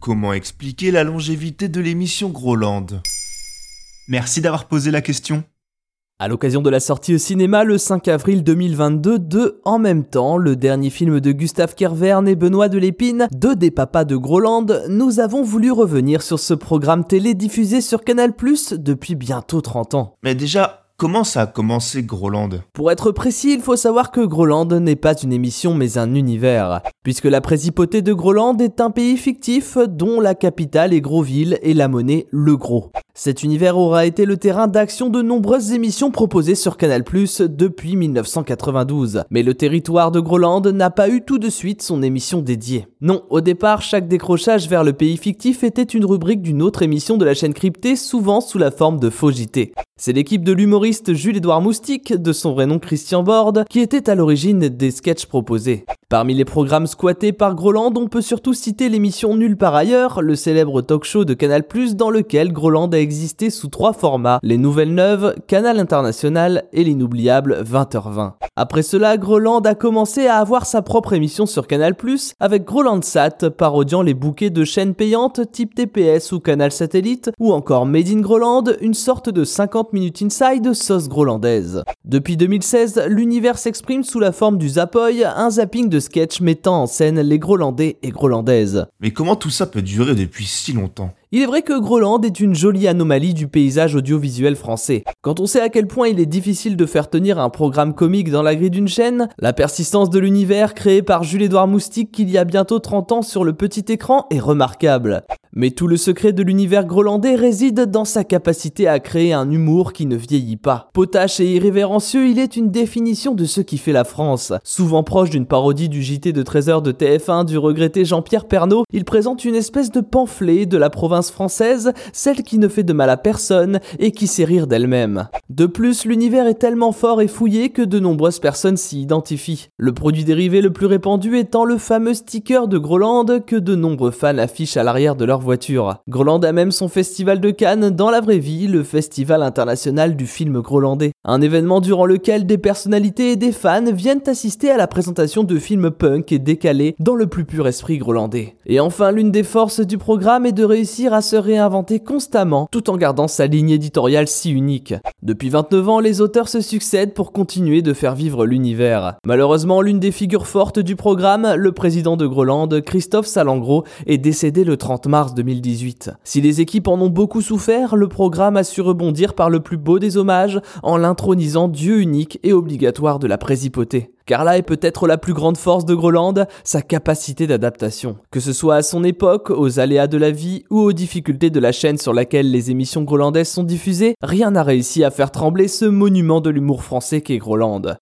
Comment expliquer la longévité de l'émission Groland? Merci d'avoir posé la question. À l'occasion de la sortie au cinéma le 5 avril 2022 de En même temps, le dernier film de Gustave Kervern et Benoît Delépine, deux des papas de Groland, nous avons voulu revenir sur ce programme télé diffusé sur Canal+, depuis bientôt 30 ans. Mais déjà, Comment ça a commencé Groland? Pour être précis, il faut savoir que Groland n'est pas une émission mais un univers, puisque la Présipauté de Groland est un pays fictif dont la capitale est Groville et la monnaie le gros. Cet univers aura été le terrain d'action de nombreuses émissions proposées sur Canal+, depuis 1992. Mais le territoire de Groland n'a pas eu tout de suite son émission dédiée. Non, au départ, chaque décrochage vers le pays fictif était une rubrique d'une autre émission de la chaîne cryptée, souvent sous la forme de faux JT. C'est l'équipe de l'humoriste Jules-Édouard Moustique, de son vrai nom Christian Borde, qui était à l'origine des sketchs proposés. Parmi les programmes squattés par Groland, on peut surtout citer l'émission Nulle par ailleurs, le célèbre talk show de Canal+, dans lequel Groland a existé sous trois formats, les Nouvelles Neuves, Canal International et l'inoubliable 20h20. Après cela, Groland a commencé à avoir sa propre émission sur Canal+, avec Groland Sat, parodiant les bouquets de chaînes payantes type TPS ou Canal Satellite, ou encore Made in Groland, une sorte de 50 minutes inside sauce grolandaise. Depuis 2016, l'univers s'exprime sous la forme du Zapoy, un zapping de sketch mettant en scène les Grolandais et Grolandaises. Mais comment tout ça peut durer depuis si longtemps? Il est vrai que Groland est une jolie anomalie du paysage audiovisuel français. Quand on sait à quel point il est difficile de faire tenir un programme comique dans la grille d'une chaîne, la persistance de l'univers créé par Jules-Édouard Moustique qu'il y a bientôt 30 ans sur le petit écran est remarquable. Mais tout le secret de l'univers grolandais réside dans sa capacité à créer un humour qui ne vieillit pas. Potache et irrévérencieux, il est une définition de ce qui fait la France. Souvent proche d'une parodie du JT de 13h de TF1 du regretté Jean-Pierre Pernaud, il présente une espèce de pamphlet de la province française, celle qui ne fait de mal à personne et qui sait rire d'elle-même. De plus, l'univers est tellement fort et fouillé que de nombreuses personnes s'y identifient. Le produit dérivé le plus répandu étant le fameux sticker de Groland que de nombreux fans affichent à l'arrière de leur voiture. Groland a même son festival de Cannes dans la vraie vie, le Festival international du film grolandais. Un événement durant lequel des personnalités et des fans viennent assister à la présentation de films punk et décalés dans le plus pur esprit grolandais. Et enfin, l'une des forces du programme est de réussir à se réinventer constamment tout en gardant sa ligne éditoriale si unique. Depuis 29 ans, les auteurs se succèdent pour continuer de faire vivre l'univers. Malheureusement, l'une des figures fortes du programme, le président de Groland, Christophe Salengro, est décédé le 30 mars 2018. Si les équipes en ont beaucoup souffert, le programme a su rebondir par le plus beau des hommages en l'intronisant Dieu unique et obligatoire de la présipauté. Car là est peut-être la plus grande force de Groland, sa capacité d'adaptation. Que ce soit à son époque, aux aléas de la vie ou aux difficultés de la chaîne sur laquelle les émissions grolandaises sont diffusées, rien n'a réussi à faire trembler ce monument de l'humour français qu'est Groland.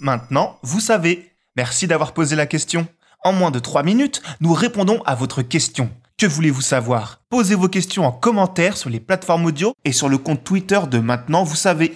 Maintenant, vous savez. Merci d'avoir posé la question. En moins de 3 minutes, nous répondons à votre question. Que voulez-vous savoir? Posez vos questions en commentaire sur les plateformes audio et sur le compte Twitter de Maintenant, vous savez.